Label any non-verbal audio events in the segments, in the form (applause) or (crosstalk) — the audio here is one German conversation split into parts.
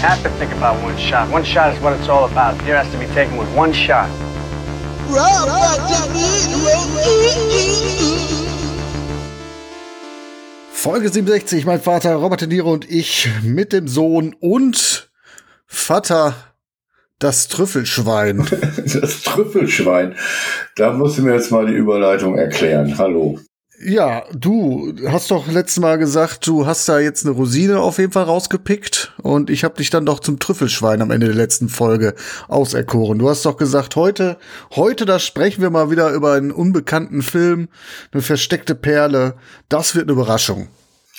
Have to think about one shot. One shot is what it's all about. Here has to be taken with one shot. Folge 67, mein Vater Robert De Niro und ich mit dem Sohn und Vater das Trüffelschwein. (laughs) Das Trüffelschwein. Da musst du mir jetzt mal die Überleitung erklären. Hallo. Ja, du hast doch letztes Mal gesagt, du hast da jetzt eine Rosine auf jeden Fall rausgepickt und ich habe dich dann doch zum Trüffelschwein am Ende der letzten Folge auserkoren. Du hast doch gesagt, heute, heute, da sprechen wir mal wieder über einen unbekannten Film, eine versteckte Perle. Das wird eine Überraschung.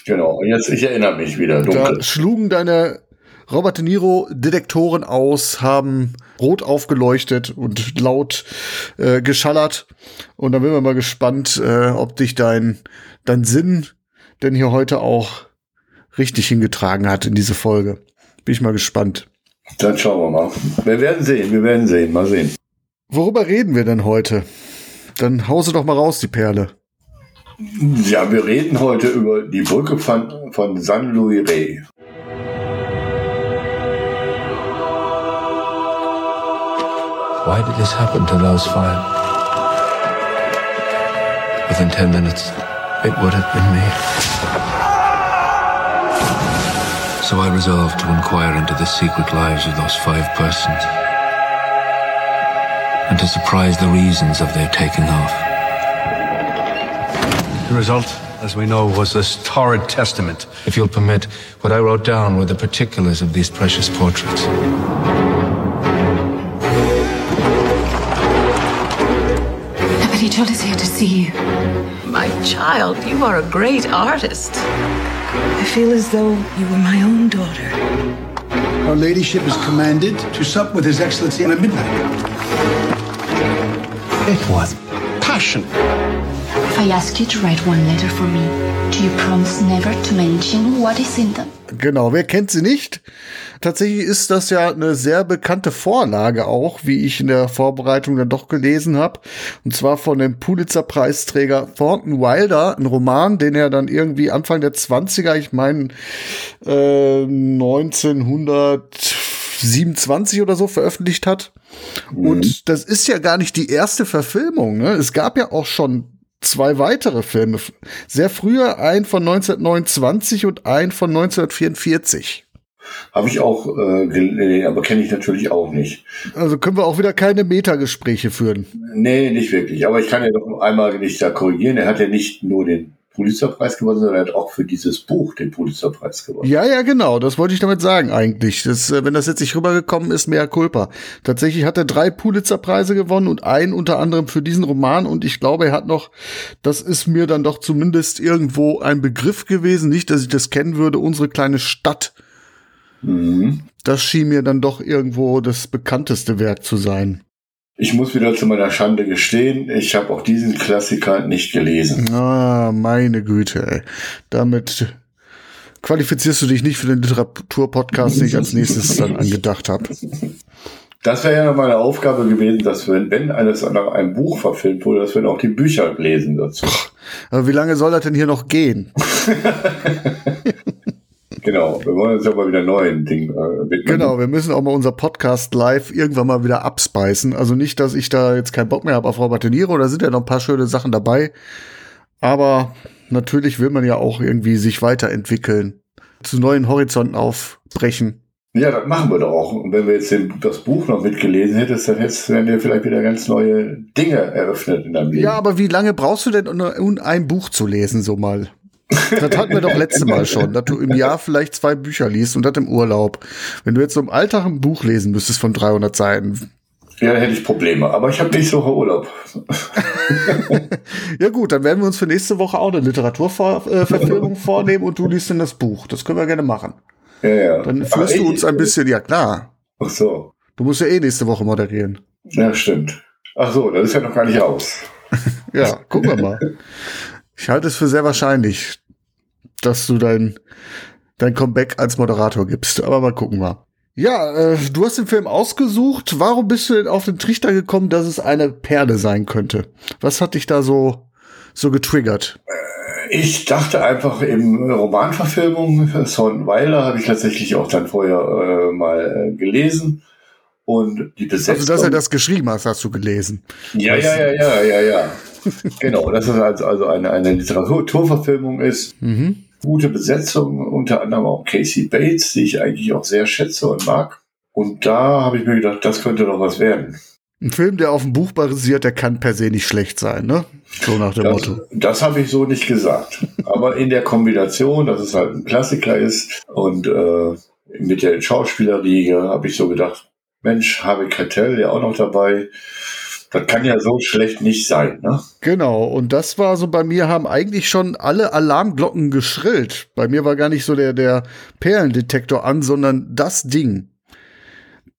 Genau. Und jetzt, ich erinnere mich wieder dunkel. Da schlugen deine Robert De Niro Detektoren aus, haben rot aufgeleuchtet und laut äh, geschallert. Und dann bin wir mal gespannt, äh, ob dich dein, dein Sinn denn hier heute auch richtig hingetragen hat in diese Folge. Bin ich mal gespannt. Dann schauen wir mal. Wir werden sehen, wir werden sehen. Mal sehen. Worüber reden wir denn heute? Dann hause doch mal raus, die Perle. Ja, wir reden heute über die Brücke von, von San Luis Rey. Why did this happen to those five? Within ten minutes, it would have been me. So I resolved to inquire into the secret lives of those five persons and to surprise the reasons of their taking off. The result, as we know, was this torrid testament. If you'll permit, what I wrote down were the particulars of these precious portraits. To see you. My child, you are a great artist. I feel as though you were my own daughter. Her ladyship is commanded to sup with His Excellency at midnight. It was passion. I ask you to write one letter for me, do you promise never to mention what is in them? Genau, wer kennt sie nicht? Tatsächlich ist das ja eine sehr bekannte Vorlage auch, wie ich in der Vorbereitung dann doch gelesen habe. Und zwar von dem Pulitzer-Preisträger Thornton Wilder, ein Roman, den er dann irgendwie Anfang der 20er, ich meine äh, 1927 oder so veröffentlicht hat. Mhm. Und das ist ja gar nicht die erste Verfilmung. Ne? Es gab ja auch schon zwei weitere Filme. Sehr früher, ein von 1929 und ein von 1944. Habe ich auch äh, aber kenne ich natürlich auch nicht. Also können wir auch wieder keine Metagespräche führen. Nee, nicht wirklich. Aber ich kann ja noch einmal nicht da korrigieren. Er hat ja nicht nur den Pulitzerpreis gewonnen, sondern er hat auch für dieses Buch den Pulitzerpreis gewonnen. Ja, ja, genau. Das wollte ich damit sagen eigentlich. Das, äh, wenn das jetzt nicht rübergekommen ist, mehr Culpa. Tatsächlich hat er drei Pulitzerpreise gewonnen und einen unter anderem für diesen Roman. Und ich glaube, er hat noch, das ist mir dann doch zumindest irgendwo ein Begriff gewesen. Nicht, dass ich das kennen würde, unsere kleine Stadt. Mhm. Das schien mir dann doch irgendwo das bekannteste Werk zu sein. Ich muss wieder zu meiner Schande gestehen, ich habe auch diesen Klassiker nicht gelesen. Ah, meine Güte, ey. Damit qualifizierst du dich nicht für den Literaturpodcast, den ich als nächstes dann angedacht habe. Das wäre ja noch meine Aufgabe gewesen, dass wir, wenn eines nach einem Buch verfilmt wurde, dass wir auch die Bücher lesen dazu. Aber wie lange soll das denn hier noch gehen? (laughs) Genau, wir wollen uns ja mal wieder neuen Dingen äh, widmen. Genau, wir müssen auch mal unser Podcast live irgendwann mal wieder abspeisen. Also nicht, dass ich da jetzt keinen Bock mehr habe auf Robert De Niro, da sind ja noch ein paar schöne Sachen dabei. Aber natürlich will man ja auch irgendwie sich weiterentwickeln, zu neuen Horizonten aufbrechen. Ja, das machen wir doch auch. Und wenn wir jetzt den, das Buch noch mitgelesen hättest, dann hättest du dir vielleicht wieder ganz neue Dinge eröffnet in deinem Leben. Ja, aber wie lange brauchst du denn, um ein Buch zu lesen, so mal? Das hatten wir doch letzte Mal schon, dass du im Jahr vielleicht zwei Bücher liest und das im Urlaub. Wenn du jetzt so im Alltag ein Buch lesen müsstest von 300 Seiten. Ja, hätte ich Probleme. Aber ich habe nächste Woche Urlaub. (laughs) ja gut, dann werden wir uns für nächste Woche auch eine Literaturverfilmung vornehmen und du liest dann das Buch. Das können wir gerne machen. Ja, ja. Dann führst du uns ein bisschen, ja klar. Ach so. Du musst ja eh nächste Woche moderieren. Ja, stimmt. Ach so, das ist ja noch gar nicht aus. (laughs) ja, gucken wir mal. Ich halte es für sehr wahrscheinlich, dass du dein, dein Comeback als Moderator gibst. Aber mal gucken wir. Ja, äh, du hast den Film ausgesucht. Warum bist du denn auf den Trichter gekommen, dass es eine Perle sein könnte? Was hat dich da so, so getriggert? Ich dachte einfach im Romanverfilmung, Weiler habe ich tatsächlich auch dann vorher äh, mal äh, gelesen. Und die Besetzung. Also, dass er das geschrieben hast, hast du gelesen. Ja, ja, ja, ja, ja, ja. (laughs) genau, dass es also, also eine, eine Literaturverfilmung ist. Mhm gute Besetzung, unter anderem auch Casey Bates, die ich eigentlich auch sehr schätze und mag. Und da habe ich mir gedacht, das könnte doch was werden. Ein Film, der auf dem Buch basiert, der kann per se nicht schlecht sein, ne? So nach dem das, Motto. Das habe ich so nicht gesagt. Aber in der Kombination, dass es halt ein Klassiker ist und äh, mit der Schauspielerriege habe ich so gedacht, Mensch, Harvey Keitel, der auch noch dabei, das kann ja so schlecht nicht sein, ne? Genau, und das war so bei mir, haben eigentlich schon alle Alarmglocken geschrillt. Bei mir war gar nicht so der, der Perlendetektor an, sondern das Ding.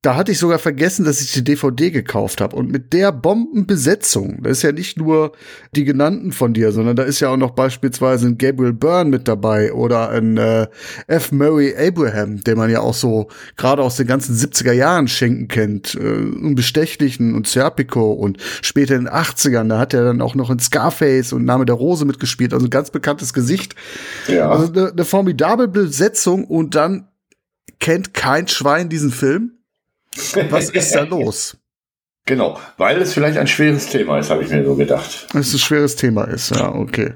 Da hatte ich sogar vergessen, dass ich die DVD gekauft habe. Und mit der Bombenbesetzung, da ist ja nicht nur die genannten von dir, sondern da ist ja auch noch beispielsweise ein Gabriel Byrne mit dabei oder ein äh, F. Murray Abraham, den man ja auch so gerade aus den ganzen 70er Jahren schenken kennt. Äh, Unbestechlichen und Serpico und später in den 80ern, da hat er dann auch noch in Scarface und Name der Rose mitgespielt, also ein ganz bekanntes Gesicht. Ja. Also eine, eine formidable Besetzung und dann kennt kein Schwein diesen Film. Was ist da los? Genau, weil es vielleicht ein schweres Thema ist, habe ich mir so gedacht. Weil es ein schweres Thema ist, ja, okay.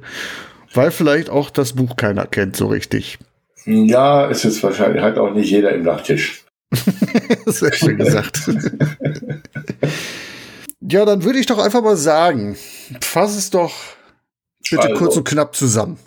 Weil vielleicht auch das Buch keiner kennt so richtig. Ja, es ist wahrscheinlich halt auch nicht jeder im Nachttisch. (laughs) Sehr schön gesagt. ja, dann würde ich doch einfach mal sagen, fass es doch bitte also, kurz und knapp zusammen.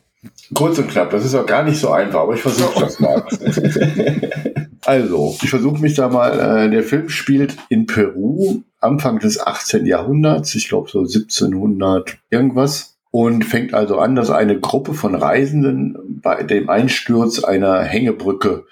Kurz und knapp, das ist auch gar nicht so einfach, aber ich versuche das mal. (laughs) Also, ich versuche mich da mal, äh, der Film spielt in Peru, Anfang des 18. Jahrhunderts, ich glaube so 1700 irgendwas. Und fängt also an, dass eine Gruppe von Reisenden bei dem Einsturz einer Hängebrücke,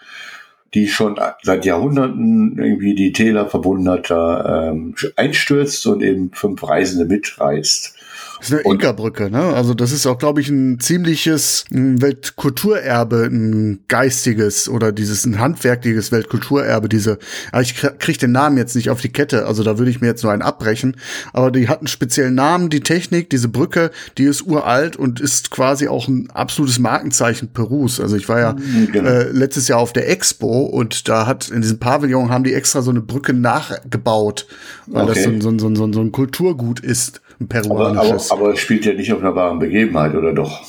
die schon seit Jahrhunderten irgendwie die Täler verbunden hat, da ähm, einstürzt und eben fünf Reisende mitreißt. Das ist eine Inka-Brücke, ne? Also das ist auch, glaube ich, ein ziemliches Weltkulturerbe, ein geistiges oder dieses ein handwerkliches Weltkulturerbe. Diese, aber ich kriege den Namen jetzt nicht auf die Kette, also da würde ich mir jetzt nur einen abbrechen. Aber die hat einen speziellen Namen, die Technik, diese Brücke, die ist uralt und ist quasi auch ein absolutes Markenzeichen Perus. Also ich war ja mhm, genau. äh, letztes Jahr auf der Expo und da hat in diesem Pavillon haben die extra so eine Brücke nachgebaut, weil okay. das so, so, so, so, so ein Kulturgut ist ein peruanisches. Aber, aber, aber es spielt ja nicht auf einer wahren Begebenheit, oder doch?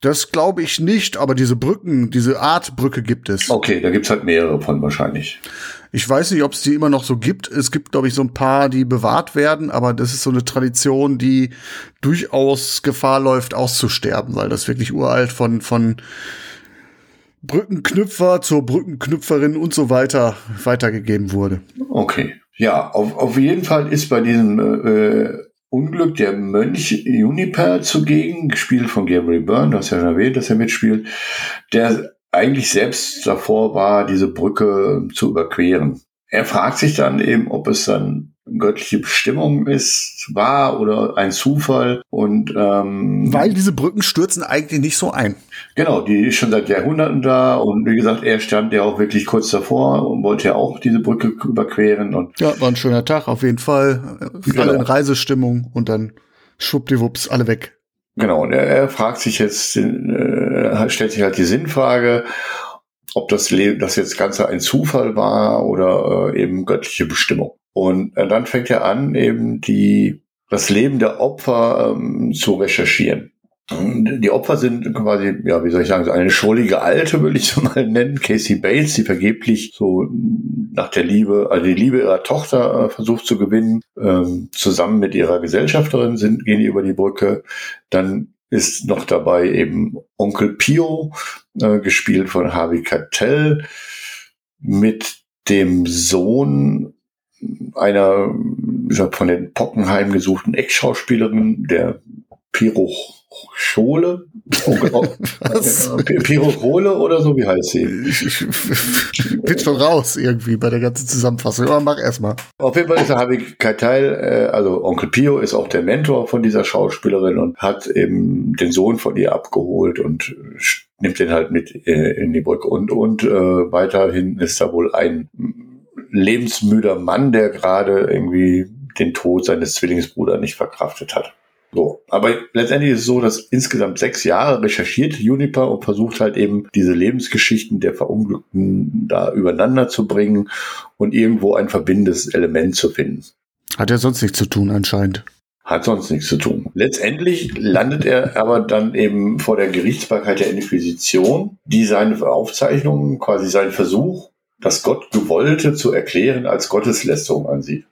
Das glaube ich nicht, aber diese Brücken, diese Art Brücke gibt es. Okay, da gibt's halt mehrere von wahrscheinlich. Ich weiß nicht, ob es die immer noch so gibt. Es gibt, glaube ich, so ein paar, die bewahrt werden, aber das ist so eine Tradition, die durchaus Gefahr läuft, auszusterben, weil das wirklich uralt von, von Brückenknüpfer zur Brückenknüpferin und so weiter weitergegeben wurde. Okay. Ja, auf, auf jeden Fall ist bei diesem äh, Unglück der Mönch Juniper zugegen, gespielt von Gabriel Byrne, du hast ja schon erwähnt, dass er mitspielt, der eigentlich selbst davor war, diese Brücke zu überqueren. Er fragt sich dann eben, ob es dann göttliche Bestimmung ist, war oder ein Zufall. Und ähm, weil diese Brücken stürzen eigentlich nicht so ein. Genau, die ist schon seit Jahrhunderten da und wie gesagt, er stand ja auch wirklich kurz davor und wollte ja auch diese Brücke überqueren. Und ja, war ein schöner Tag auf jeden Fall. Genau. Alle in Reisestimmung und dann schwuppdiwupps, alle weg. Genau, und er, er fragt sich jetzt, äh, stellt sich halt die Sinnfrage, ob das, Le das jetzt Ganze ein Zufall war oder äh, eben göttliche Bestimmung. Und äh, dann fängt er an, eben die, das Leben der Opfer ähm, zu recherchieren. Die Opfer sind quasi, ja, wie soll ich sagen, eine schrullige Alte, würde ich so (laughs) mal nennen, Casey Bates, die vergeblich so nach der Liebe, also die Liebe ihrer Tochter äh, versucht zu gewinnen, ähm, zusammen mit ihrer Gesellschafterin sind, gehen die über die Brücke. Dann ist noch dabei eben Onkel Pio, äh, gespielt von Harvey Keitel, mit dem Sohn einer von den Pockenheim gesuchten Ex-Schauspielerin, der Piro Schole? (laughs) Was? Piro Chole oder so, wie heißt sie? Ich, bin schon raus irgendwie bei der ganzen Zusammenfassung, aber mach erstmal. Auf jeden Fall ist der Harvey Keitel, äh, also Onkel Pio ist auch der Mentor von dieser Schauspielerin und hat eben den Sohn von ihr abgeholt und nimmt den halt mit äh, in die Brücke und, und äh, weiterhin ist da wohl ein lebensmüder Mann, der gerade irgendwie den Tod seines Zwillingsbruders nicht verkraftet hat. So, aber letztendlich ist es so, dass insgesamt sechs Jahre recherchiert Juniper und versucht halt eben diese Lebensgeschichten der Verunglückten da übereinander zu bringen und irgendwo ein verbindendes Element zu finden. Hat er sonst nichts zu tun anscheinend. Hat sonst nichts zu tun. Letztendlich landet er aber dann eben vor der Gerichtsbarkeit der Inquisition, die seine Aufzeichnungen, quasi seinen Versuch, das Gott gewollte zu erklären, als Gotteslästerung ansieht.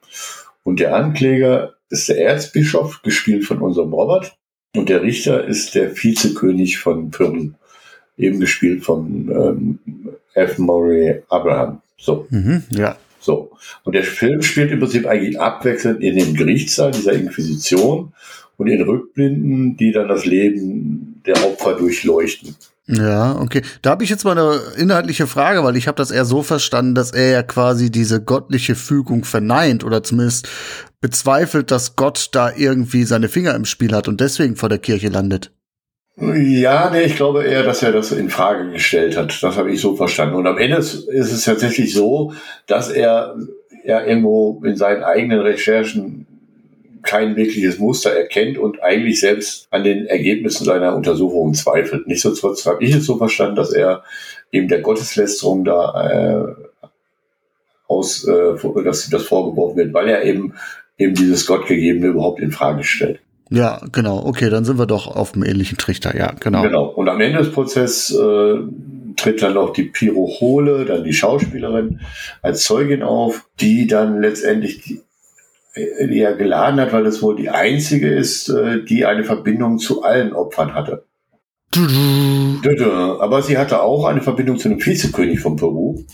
Und der Ankläger ist der Erzbischof, gespielt von unserem Robert. Und der Richter ist der Vizekönig von Peru, eben gespielt von ähm, F. Murray Abraham. So. Mhm, ja. So. Und der Film spielt im Prinzip eigentlich abwechselnd in dem Gerichtssaal dieser Inquisition und in Rückblinden, die dann das Leben der Opfer durchleuchten. Ja, okay. Da habe ich jetzt mal eine inhaltliche Frage, weil ich habe das eher so verstanden, dass er ja quasi diese göttliche Fügung verneint oder zumindest bezweifelt, dass Gott da irgendwie seine Finger im Spiel hat und deswegen vor der Kirche landet. Ja, nee, ich glaube eher, dass er das in Frage gestellt hat. Das habe ich so verstanden. Und am Ende ist es tatsächlich so, dass er ja irgendwo in seinen eigenen Recherchen kein wirkliches Muster erkennt und eigentlich selbst an den Ergebnissen seiner Untersuchungen zweifelt. Nichtsdestotrotz habe ich es so verstanden, dass er eben der Gotteslästerung da äh, aus, äh, dass das vorgeworfen wird, weil er eben eben dieses Gottgegebene überhaupt in Frage stellt. Ja, genau. Okay, dann sind wir doch auf dem ähnlichen Trichter. Ja, genau. Genau. Und am Ende des Prozesses äh, tritt dann noch die Pyrochole, dann die Schauspielerin als Zeugin auf, die dann letztendlich die, ja geladen hat, weil es wohl die einzige ist, äh, die eine Verbindung zu allen Opfern hatte. Aber sie hatte auch eine Verbindung zu einem Vizekönig von Peru.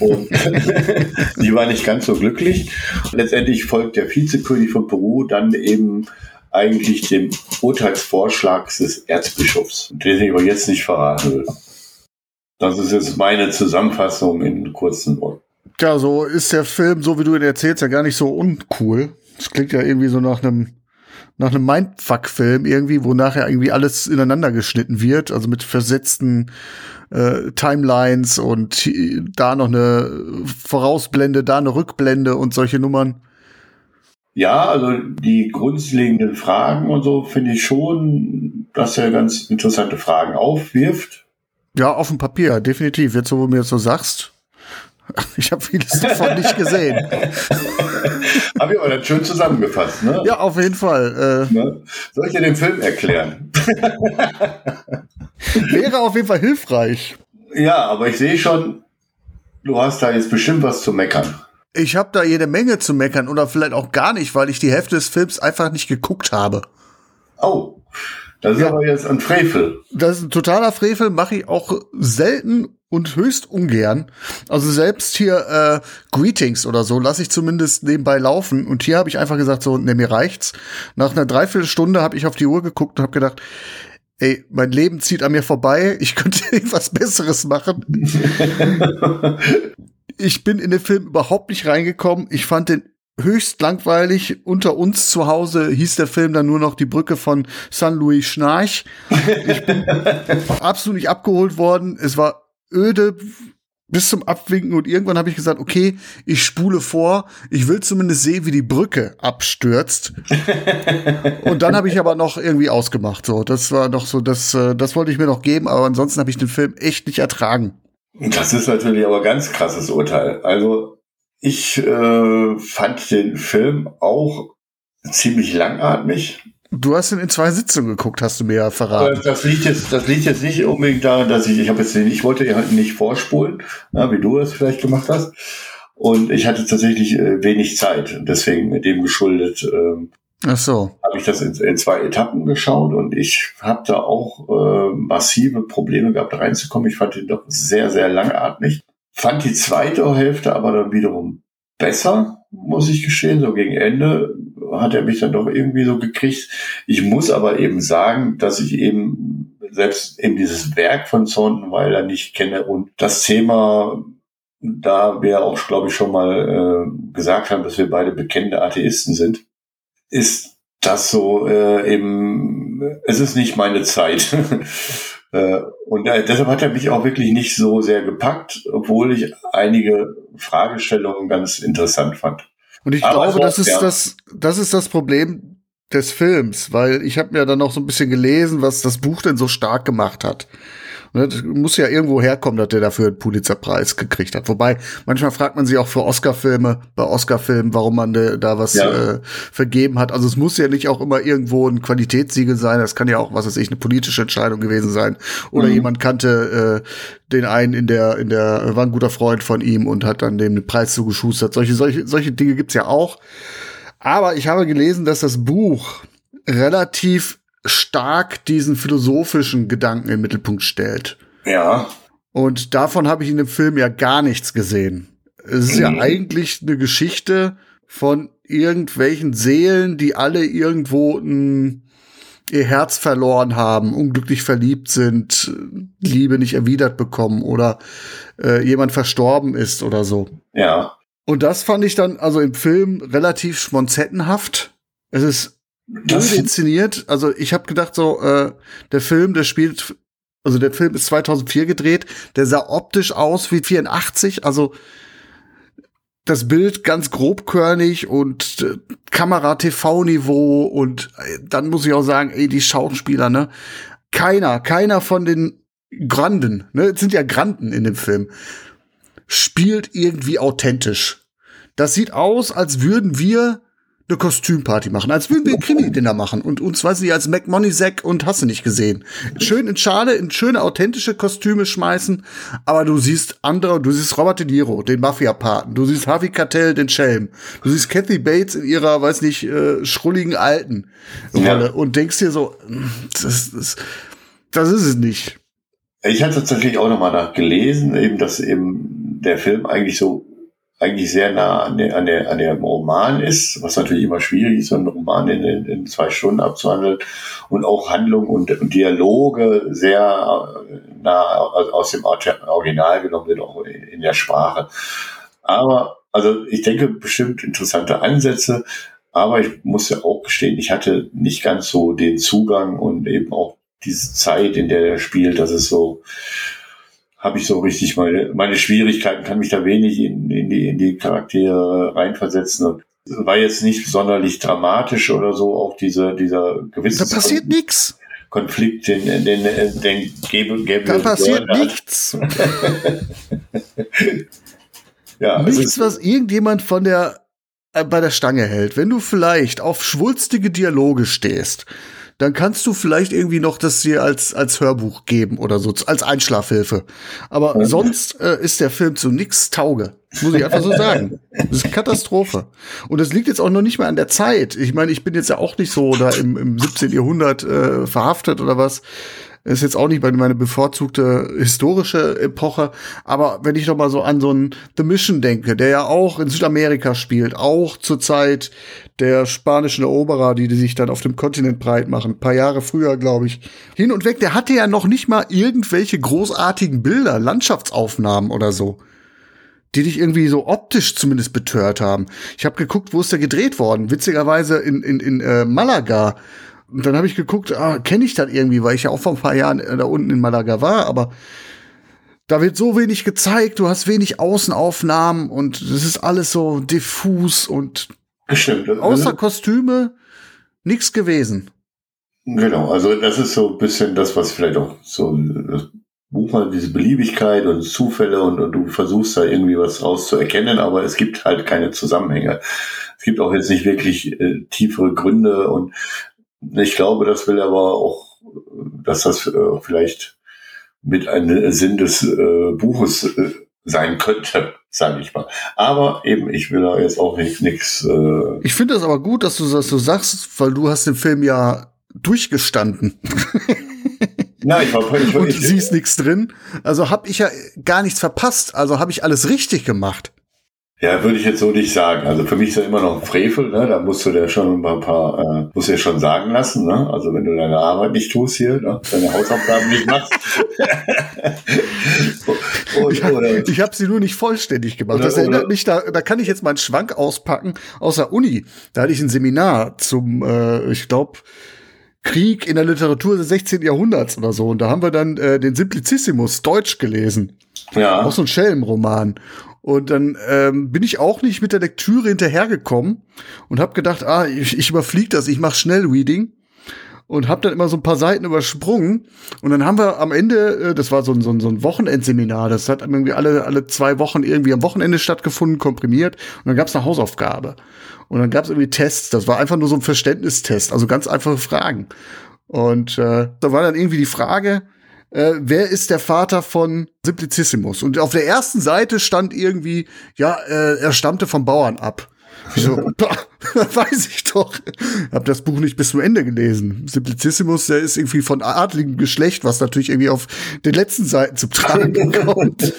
Und (laughs) die war nicht ganz so glücklich. Letztendlich folgt der Vizekönig von Peru dann eben eigentlich dem Urteilsvorschlag des Erzbischofs, den ich aber jetzt nicht verraten will. Das ist jetzt meine Zusammenfassung in kurzen Worten. Ja, so ist der Film, so wie du ihn erzählst, ja gar nicht so uncool. Das klingt ja irgendwie so nach einem nach einem Mindfuck-Film irgendwie, wo nachher irgendwie alles ineinander geschnitten wird, also mit versetzten äh, Timelines und da noch eine Vorausblende, da eine Rückblende und solche Nummern. Ja, also die grundlegenden Fragen und so finde ich schon, dass er ganz interessante Fragen aufwirft. Ja, auf dem Papier, definitiv. Jetzt, wo du mir das so sagst. (laughs) Ich habe vieles davon nicht gesehen. (laughs) Habe ich aber dann schön zusammengefasst, ne? Ja, auf jeden Fall. Äh, ne? Soll ich dir den Film erklären? (laughs) Wäre auf jeden Fall hilfreich. Ja, aber ich sehe schon, du hast da jetzt bestimmt was zu meckern. Ich habe da jede Menge zu meckern oder vielleicht auch gar nicht, weil ich die Hälfte des Films einfach nicht geguckt habe. Oh, das ist ja. aber jetzt ein Frevel. Das ist ein totaler Frevel, mache ich auch selten und höchst ungern. Also selbst hier äh, Greetings oder so lasse ich zumindest nebenbei laufen. Und hier habe ich einfach gesagt, so, ne, mir reicht's. Nach einer Dreiviertelstunde habe ich auf die Uhr geguckt und habe gedacht, ey, mein Leben zieht an mir vorbei, (laughs) ich könnte irgendwas Besseres machen. (laughs) ich bin in den Film überhaupt nicht reingekommen. Ich fand den höchst langweilig. Unter uns zu Hause hieß der Film dann nur noch die Brücke von San Luis Schnarch. Ich bin (laughs) absolut nicht abgeholt worden. Es war öde bis zum Abwinken und irgendwann habe ich gesagt, okay, ich spule vor, ich will zumindest sehen, wie die Brücke abstürzt. (laughs) und dann habe ich aber noch irgendwie ausgemacht. So, das war noch so, das, äh, das wollte ich mir noch geben, aber ansonsten habe ich den Film echt nicht ertragen. Das ist natürlich aber ganz krasses Urteil. Also ich äh, fand den Film auch ziemlich langatmig. Du hast ihn in zwei Sitzungen geguckt, hast du mir ja verraten. Das liegt jetzt, das liegt jetzt nicht unbedingt daran, dass ich, ich habe jetzt, ich wollte halt nicht vorspulen, na, wie du es vielleicht gemacht hast. Und ich hatte tatsächlich äh, wenig Zeit und deswegen mit dem geschuldet. Ähm, Ach so. Habe ich das in, in, zwei Etappen geschaut und ich habe da auch äh, massive Probleme gehabt, reinzukommen. Ich fand ihn doch sehr, sehr langatmig. Fand die zweite Hälfte aber dann wiederum besser, muss ich gestehen. So gegen Ende hat er mich dann doch irgendwie so gekriegt. Ich muss aber eben sagen, dass ich eben selbst eben dieses Werk von Zornweiler nicht kenne und das Thema, da wir auch, glaube ich, schon mal äh, gesagt haben, dass wir beide bekennende Atheisten sind, ist das so äh, eben, es ist nicht meine Zeit. (laughs) äh, und äh, deshalb hat er mich auch wirklich nicht so sehr gepackt, obwohl ich einige Fragestellungen ganz interessant fand. Und ich Aber glaube, das ist ja. das, das ist das Problem des Films, weil ich habe mir dann noch so ein bisschen gelesen, was das Buch denn so stark gemacht hat. Ne, das muss ja irgendwo herkommen, dass der dafür einen Pulitzerpreis gekriegt hat. Wobei, manchmal fragt man sich auch für Oscar-Filme, bei Oscar-Filmen, warum man da was ja. äh, vergeben hat. Also es muss ja nicht auch immer irgendwo ein Qualitätssiegel sein. Das kann ja auch, was weiß ich, eine politische Entscheidung gewesen sein. Oder mhm. jemand kannte äh, den einen in der, in der, war ein guter Freund von ihm und hat dann dem einen Preis zugeschustert. Solche, solche, solche Dinge gibt's ja auch. Aber ich habe gelesen, dass das Buch relativ stark diesen philosophischen Gedanken im Mittelpunkt stellt. Ja. Und davon habe ich in dem Film ja gar nichts gesehen. Es ist mhm. ja eigentlich eine Geschichte von irgendwelchen Seelen, die alle irgendwo ein, ihr Herz verloren haben, unglücklich verliebt sind, Liebe nicht erwidert bekommen oder äh, jemand verstorben ist oder so. Ja. Und das fand ich dann also im Film relativ schmonzettenhaft. Es ist das inszeniert. Also ich habe gedacht so, äh, der Film, der spielt, also der Film ist 2004 gedreht, der sah optisch aus wie 84, also das Bild ganz grobkörnig und äh, Kamera-TV-Niveau und äh, dann muss ich auch sagen, ey, die Schauspieler, ne? Keiner, keiner von den Granden, ne? Es sind ja Granden in dem Film, spielt irgendwie authentisch. Das sieht aus, als würden wir eine Kostümparty machen, als würden wir ein Krimi-Dinner machen und uns, weiß ich, als McMoneysack und hast du nicht gesehen. Schön in Schale, in schöne, authentische Kostüme schmeißen, aber du siehst andere, du siehst Robert De Niro, den Mafia-Paten, du siehst Harvey Keitel, den Schelm, du siehst Kathy Bates in ihrer, weiß nicht, äh, schrulligen alten Rolle ja. und denkst dir so, das, das, das ist es nicht. Ich hatte tatsächlich auch nochmal nachgelesen, eben, dass eben der Film eigentlich so eigentlich sehr nah an der, an der, an der Roman ist, was natürlich immer schwierig ist, so einen Roman in, in, zwei Stunden abzuhandeln und auch Handlung und, und Dialoge sehr äh, nah aus dem Original genommen wird, auch in der Sprache. Aber, also ich denke, bestimmt interessante Ansätze, aber ich muss ja auch gestehen, ich hatte nicht ganz so den Zugang und eben auch diese Zeit, in der er spielt, dass es so, habe ich so richtig meine, meine Schwierigkeiten, kann mich da wenig in, in, die, in die Charaktere reinversetzen und war jetzt nicht sonderlich dramatisch oder so, auch diese, dieser gewisse. Da passiert nichts. Konflikt, den, den, den, den gäbe, gäbe Da passiert nichts. ja, nichts, was irgendjemand von der, äh, bei der Stange hält. Wenn du vielleicht auf schwulstige Dialoge stehst, dann kannst du vielleicht irgendwie noch das dir als, als Hörbuch geben oder so, als Einschlafhilfe. Aber mhm. sonst äh, ist der Film zu nix Tauge. Muss ich einfach so sagen. Das ist eine Katastrophe. Und es liegt jetzt auch noch nicht mehr an der Zeit. Ich meine, ich bin jetzt ja auch nicht so da im, im 17. Jahrhundert äh, verhaftet oder was. Ist jetzt auch nicht meine bevorzugte historische Epoche, aber wenn ich doch mal so an so einen The Mission denke, der ja auch in Südamerika spielt, auch zur Zeit der spanischen Eroberer, die, die sich dann auf dem Kontinent breit machen, paar Jahre früher, glaube ich, hin und weg, der hatte ja noch nicht mal irgendwelche großartigen Bilder, Landschaftsaufnahmen oder so die dich irgendwie so optisch zumindest betört haben. Ich habe geguckt, wo ist der gedreht worden? Witzigerweise in, in, in äh, Malaga. Und dann habe ich geguckt, ah, kenne ich das irgendwie, weil ich ja auch vor ein paar Jahren äh, da unten in Malaga war, aber da wird so wenig gezeigt, du hast wenig Außenaufnahmen und es ist alles so diffus und Stimmt. außer Kostüme nichts gewesen. Genau, also das ist so ein bisschen das, was vielleicht auch so das Buch mal diese Beliebigkeit und Zufälle und, und, du versuchst da irgendwie was rauszuerkennen, aber es gibt halt keine Zusammenhänge. Es gibt auch jetzt nicht wirklich äh, tiefere Gründe und ich glaube, das will aber auch, dass das äh, vielleicht mit einem Sinn des äh, Buches äh, sein könnte, sage ich mal. Aber eben, ich will da jetzt auch nicht nichts. Äh ich finde es aber gut, dass du das so sagst, weil du hast den Film ja durchgestanden. (laughs) Nein, ich war, ich war, Und du siehst nichts drin. Also habe ich ja gar nichts verpasst. Also habe ich alles richtig gemacht. Ja, würde ich jetzt so nicht sagen. Also für mich ist er immer noch ein Frevel, ne? Da musst du dir schon ein paar, äh, musst du dir schon sagen lassen, ne? Also wenn du deine Arbeit nicht tust hier, ne? deine Hausaufgaben nicht machst. und, (laughs) ich habe hab sie nur nicht vollständig gemacht. Oder, das erinnert oder, mich, da, da kann ich jetzt mal einen Schwank auspacken aus der Uni. Da hatte ich ein Seminar zum, äh, ich glaube, Krieg in der Literatur des 16. Jahrhunderts oder so. Und da haben wir dann äh, den Simplicissimus Deutsch gelesen. Ja. Auch so ein Schellenroman. Und dann ähm, bin ich auch nicht mit der Lektüre hinterhergekommen und habe gedacht, ah, ich, ich überfliege das, ich mache schnell Reading und habe dann immer so ein paar Seiten übersprungen. Und dann haben wir am Ende, äh, das war so ein, so ein, so ein Wochenendseminar, das hat irgendwie alle, alle zwei Wochen irgendwie am Wochenende stattgefunden, komprimiert. Und dann gab es eine Hausaufgabe. Und dann gab es irgendwie Tests. Das war einfach nur so ein Verständnistest, also ganz einfache Fragen. Und äh, da war dann irgendwie die Frage, äh, wer ist der Vater von Simplicissimus? Und auf der ersten Seite stand irgendwie, ja, äh, er stammte vom Bauern ab. Ich so, (laughs) (laughs) weiß ich doch. Hab das Buch nicht bis zum Ende gelesen. Simplicissimus, der ist irgendwie von adligem Geschlecht, was natürlich irgendwie auf den letzten Seiten zum Tragen (laughs) kommt.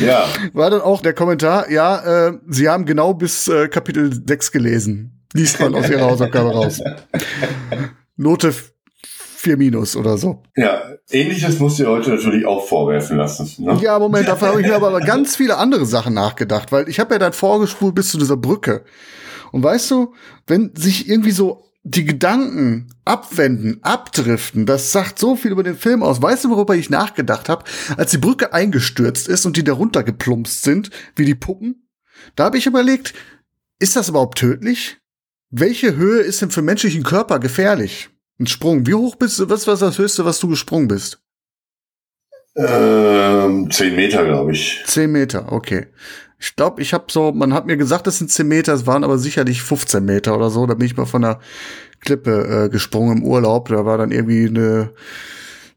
Ja. War dann auch der Kommentar, ja, äh, sie haben genau bis äh, Kapitel 6 gelesen. Liest man aus ihrer Hausaufgabe raus. Note 4 minus oder so. Ja, ähnliches musst du heute natürlich auch vorwerfen lassen. Ne? Ja, Moment, dafür habe ich mir (laughs) aber ganz viele andere Sachen nachgedacht, weil ich habe ja dann vorgespult bis zu dieser Brücke. Und weißt du, wenn sich irgendwie so die Gedanken abwenden, abdriften, das sagt so viel über den Film aus. Weißt du, worüber ich nachgedacht habe, als die Brücke eingestürzt ist und die darunter geplumpst sind, wie die Puppen? Da habe ich überlegt, ist das überhaupt tödlich? Welche Höhe ist denn für menschlichen Körper gefährlich? Ein Sprung. Wie hoch bist du? Was war das höchste, was du gesprungen bist? Ähm, zehn Meter, glaube ich. Zehn Meter, okay. Ich glaube, ich habe so, man hat mir gesagt, das sind zehn Meter, es waren aber sicherlich 15 Meter oder so. Da bin ich mal von der Klippe äh, gesprungen im Urlaub. Da war dann irgendwie eine,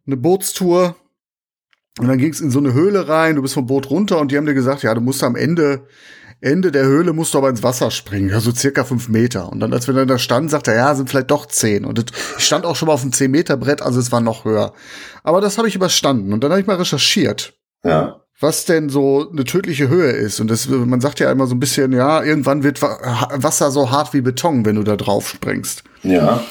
eine Bootstour. Und dann ging es in so eine Höhle rein, du bist vom Boot runter und die haben dir gesagt, ja, du musst am Ende Ende der Höhle musst du aber ins Wasser springen, also circa fünf Meter. Und dann, als wir dann da standen, sagte er, ja, sind vielleicht doch zehn. Und ich stand auch schon mal auf einem zehn Meter Brett, also es war noch höher. Aber das habe ich überstanden. Und dann habe ich mal recherchiert. Ja. Was denn so eine tödliche Höhe ist. Und das, man sagt ja immer so ein bisschen, ja, irgendwann wird Wasser so hart wie Beton, wenn du da drauf springst. Ja.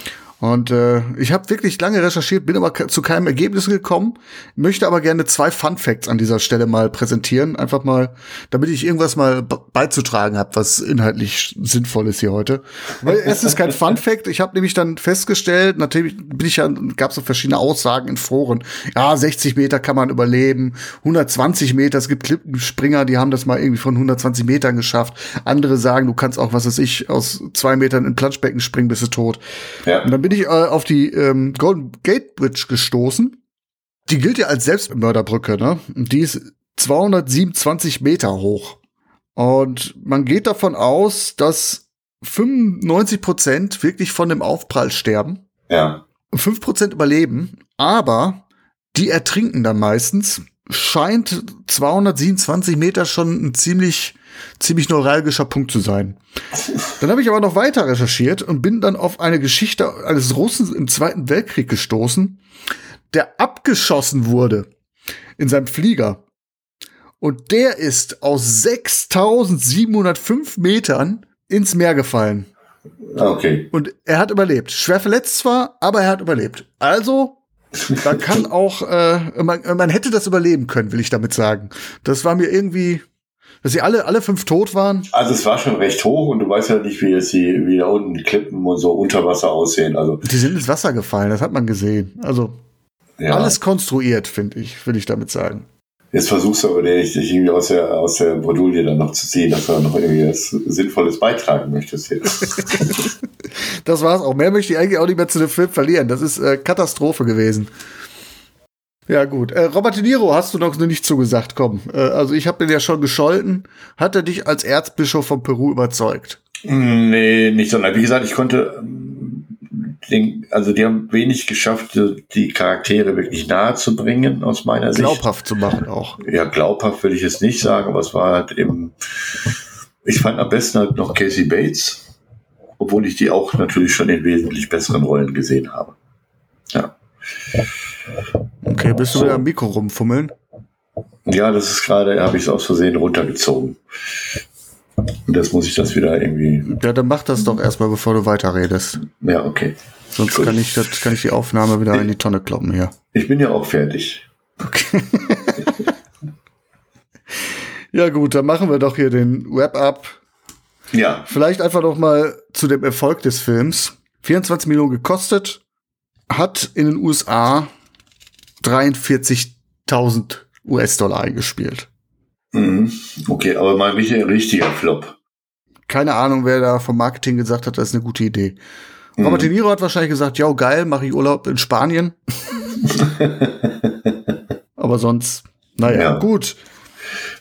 Und äh, ich habe wirklich lange recherchiert, bin aber zu keinem Ergebnis gekommen, möchte aber gerne zwei Fun Facts an dieser Stelle mal präsentieren, einfach mal, damit ich irgendwas mal beizutragen habe, was inhaltlich sinnvoll ist hier heute. Weil es ist kein Fun Fact, ich habe nämlich dann festgestellt, natürlich bin ich ja, gab so verschiedene Aussagen in Foren, ja, 60 Meter kann man überleben, 120 Meter, es gibt Klippenspringer, die haben das mal irgendwie von 120 Metern geschafft, andere sagen, du kannst auch, was weiß ich, aus zwei Metern in Planschbecken springen, bist du tot. Ja. Und dann bin bin ich äh, auf die ähm, Golden Gate Bridge gestoßen. Die gilt ja als Selbstmörderbrücke, ne? Und die ist 227 Meter hoch. Und man geht davon aus, dass 95 Prozent wirklich von dem Aufprall sterben. Ja. Und 5 Prozent überleben. Aber die ertrinken dann meistens. Scheint 227 Meter schon ein ziemlich ziemlich neuralgischer Punkt zu sein. Dann habe ich aber noch weiter recherchiert und bin dann auf eine Geschichte eines Russen im Zweiten Weltkrieg gestoßen, der abgeschossen wurde in seinem Flieger. Und der ist aus 6705 Metern ins Meer gefallen. Okay. Und er hat überlebt. Schwer verletzt zwar, aber er hat überlebt. Also, da kann auch, äh, man, man hätte das überleben können, will ich damit sagen. Das war mir irgendwie dass sie alle, alle fünf tot waren? Also es war schon recht hoch und du weißt ja nicht, wie jetzt die, wie da unten die Klippen und so unter Wasser aussehen. Also die sind ins Wasser gefallen, das hat man gesehen. Also ja. alles konstruiert, finde ich, will ich damit sagen. Jetzt versuchst du aber dich irgendwie aus der, aus der Bredouille dann noch zu ziehen, dass du noch irgendwie was Sinnvolles beitragen möchtest jetzt. (laughs) das war's auch. Mehr möchte ich eigentlich auch nicht mehr zu dem Film verlieren. Das ist äh, Katastrophe gewesen. Ja, gut. Äh, Robert De Niro hast du noch nicht zugesagt, komm. Äh, also ich habe den ja schon gescholten. Hat er dich als Erzbischof von Peru überzeugt? Nee, nicht sondern. Wie gesagt, ich konnte, den, also die haben wenig geschafft, die Charaktere wirklich nahe zu bringen, aus meiner Sicht. Glaubhaft zu machen auch. Ja, glaubhaft will ich jetzt nicht sagen, aber es war halt eben, ich fand am besten halt noch Casey Bates, obwohl ich die auch natürlich schon in wesentlich besseren Rollen gesehen habe. Ja. Okay, bist du so. wieder am Mikro rumfummeln? Ja, das ist gerade, habe ich es aus Versehen runtergezogen. Und das muss ich das wieder irgendwie. Ja, dann mach das doch erstmal, bevor du weiterredest. Ja, okay. Sonst kann ich, das, kann ich die Aufnahme wieder in die Tonne kloppen hier. Ich bin ja auch fertig. Okay. (laughs) ja, gut, dann machen wir doch hier den Wrap-up. Ja. Vielleicht einfach noch mal zu dem Erfolg des Films. 24 Millionen gekostet, hat in den USA 43.000 US-Dollar eingespielt. Mhm. Okay, aber mal richtig, richtiger Flop. Keine Ahnung, wer da vom Marketing gesagt hat, das ist eine gute Idee. Mhm. Robert De Niro hat wahrscheinlich gesagt, ja geil, mache ich Urlaub in Spanien. (laughs) aber sonst, naja, Ja. gut.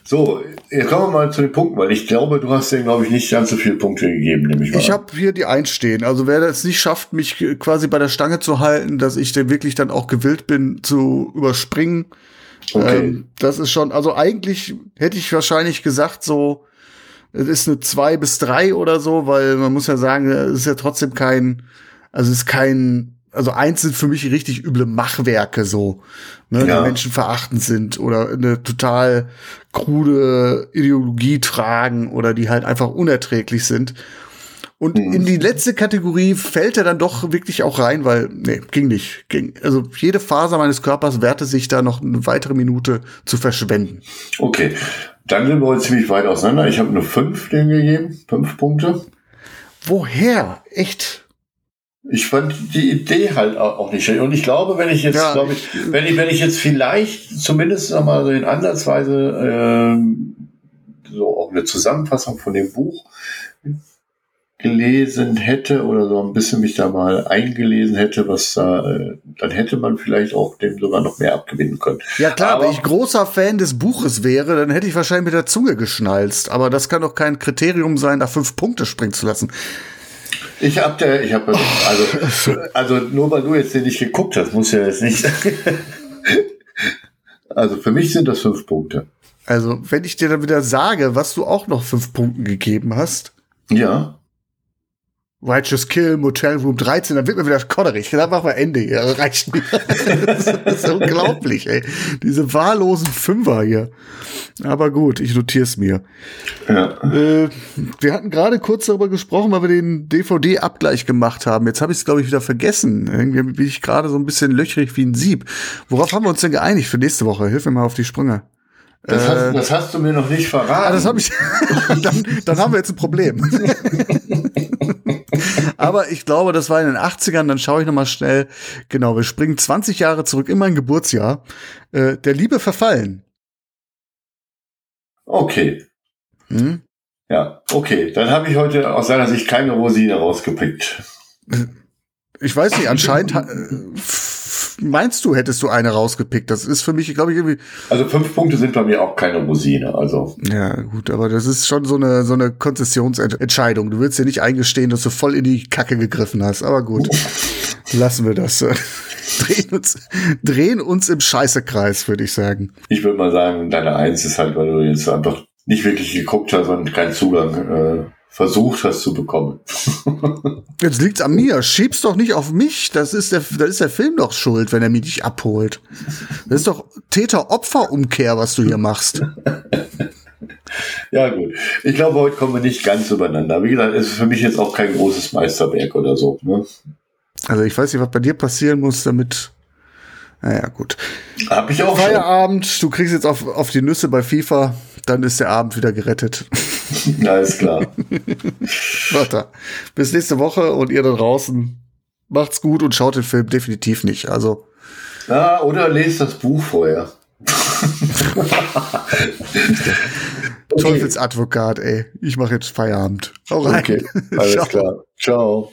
So, jetzt kommen wir mal zu den Punkten, weil ich glaube, du hast denen, glaube ich, nicht ganz so viele Punkte gegeben, nämlich Ich habe hier die einstehen. Also wer das nicht schafft, mich quasi bei der Stange zu halten, dass ich dann wirklich dann auch gewillt bin zu überspringen, Okay. ähm, das ist schon, also eigentlich hätte ich wahrscheinlich gesagt, so, es ist eine zwei bis drei oder so, weil man muss ja sagen, es ist ja trotzdem kein, also es ist kein, also eins sind für mich richtig üble Machwerke so, ne, Ja. die menschenverachtend sind oder eine total krude Ideologie tragen oder die halt einfach unerträglich sind. Und in die letzte Kategorie fällt er dann doch wirklich auch rein, weil, nee, ging nicht. Ging, also jede Faser meines Körpers wehrte sich da noch eine weitere Minute zu verschwenden. Okay, dann sind wir heute ziemlich weit auseinander. Ich habe nur fünf denen gegeben, fünf Punkte. Woher? Echt? Ich fand die Idee halt auch nicht schlecht. Und ich glaube, wenn ich jetzt, Ja, glaube ich, wenn ich, wenn ich jetzt vielleicht zumindest noch mal so in Ansatzweise ähm, so auch eine Zusammenfassung von dem Buch gelesen hätte oder so ein bisschen mich da mal eingelesen hätte, was da, äh, dann hätte man vielleicht auch dem sogar noch mehr abgewinnen können. Ja klar, Aber- wenn ich großer Fan des Buches wäre, dann hätte ich wahrscheinlich mit der Zunge geschnalzt. Aber das kann doch kein Kriterium sein, da fünf Punkte springen zu lassen. Ich hab der, ich habe also, (laughs) also nur weil du jetzt den nicht geguckt hast, muss ja jetzt nicht. (laughs) also für mich sind das fünf Punkte. Also, wenn ich dir dann wieder sage, was du auch noch fünf Punkten gegeben hast, Ja. Righteous Kill, Motel Room 13, dann wird mir wieder kodderig. Dann machen wir Ende hier. Das reicht mir. Das ist, das ist unglaublich, ey. Diese wahllosen Fünfer hier. Aber gut, ich notiere es mir. Ja. Äh, wir hatten gerade kurz darüber gesprochen, weil wir den DVD-Abgleich gemacht haben. Jetzt habe ich es, glaube ich, wieder vergessen. Irgendwie bin ich gerade so ein bisschen löchrig wie ein Sieb. Worauf haben wir uns denn geeinigt für nächste Woche? Hilf mir mal auf die Sprünge. Das, Äh, hast, das hast du mir noch nicht verraten. Ah, das habe ich. (laughs) dann, dann haben wir jetzt ein Problem. (laughs) Aber ich glaube, das war in den 80ern, dann schaue ich noch mal schnell. Genau, wir springen 20 Jahre zurück in mein Geburtsjahr. Äh, der Liebe verfallen. Okay. Hm? Ja, okay. Dann habe ich heute aus seiner Sicht keine Rosine rausgepickt. Ich weiß nicht, anscheinend äh, (laughs) meinst du, hättest du eine rausgepickt. Das ist für mich, glaube ich, irgendwie. Also fünf Punkte sind bei mir auch keine Rosine. Also Ja, gut, aber das ist schon so eine, so eine Konzessionsentscheidung. Du willst dir nicht eingestehen, dass du voll in die Kacke gegriffen hast. Aber gut, (laughs) lassen wir das. drehen, uns, drehen uns im Scheißekreis, würde ich sagen. ich würde mal sagen, deine Eins ist halt, weil du jetzt einfach nicht wirklich geguckt hast und keinen Zugang äh, versucht hast zu bekommen. (laughs) Jetzt liegt's an mir. Schieb's doch nicht auf mich. Das ist der, das ist der Film doch schuld, wenn er mich nicht abholt. Das ist doch Täter-Opfer-Umkehr, was du hier machst. (laughs) Ja, gut. Ich glaube, heute kommen wir nicht ganz übereinander. Wie gesagt, es ist für mich jetzt auch kein großes Meisterwerk oder so. Ne? Also ich weiß nicht, was bei dir passieren muss, damit. Naja, gut. Hab ich auch schon. Feierabend, du kriegst jetzt auf, auf die Nüsse bei FIFA, dann ist der Abend wieder gerettet. (laughs) (laughs) Alles klar. Warte. Bis nächste Woche und ihr da draußen macht's gut und schaut den Film definitiv nicht. Also, Ja, oder lest das Buch vorher. (laughs) Teufelsadvokat, ey. Ich mache jetzt Feierabend. Hau rein. Okay, alles (laughs) Ciao. klar. Ciao.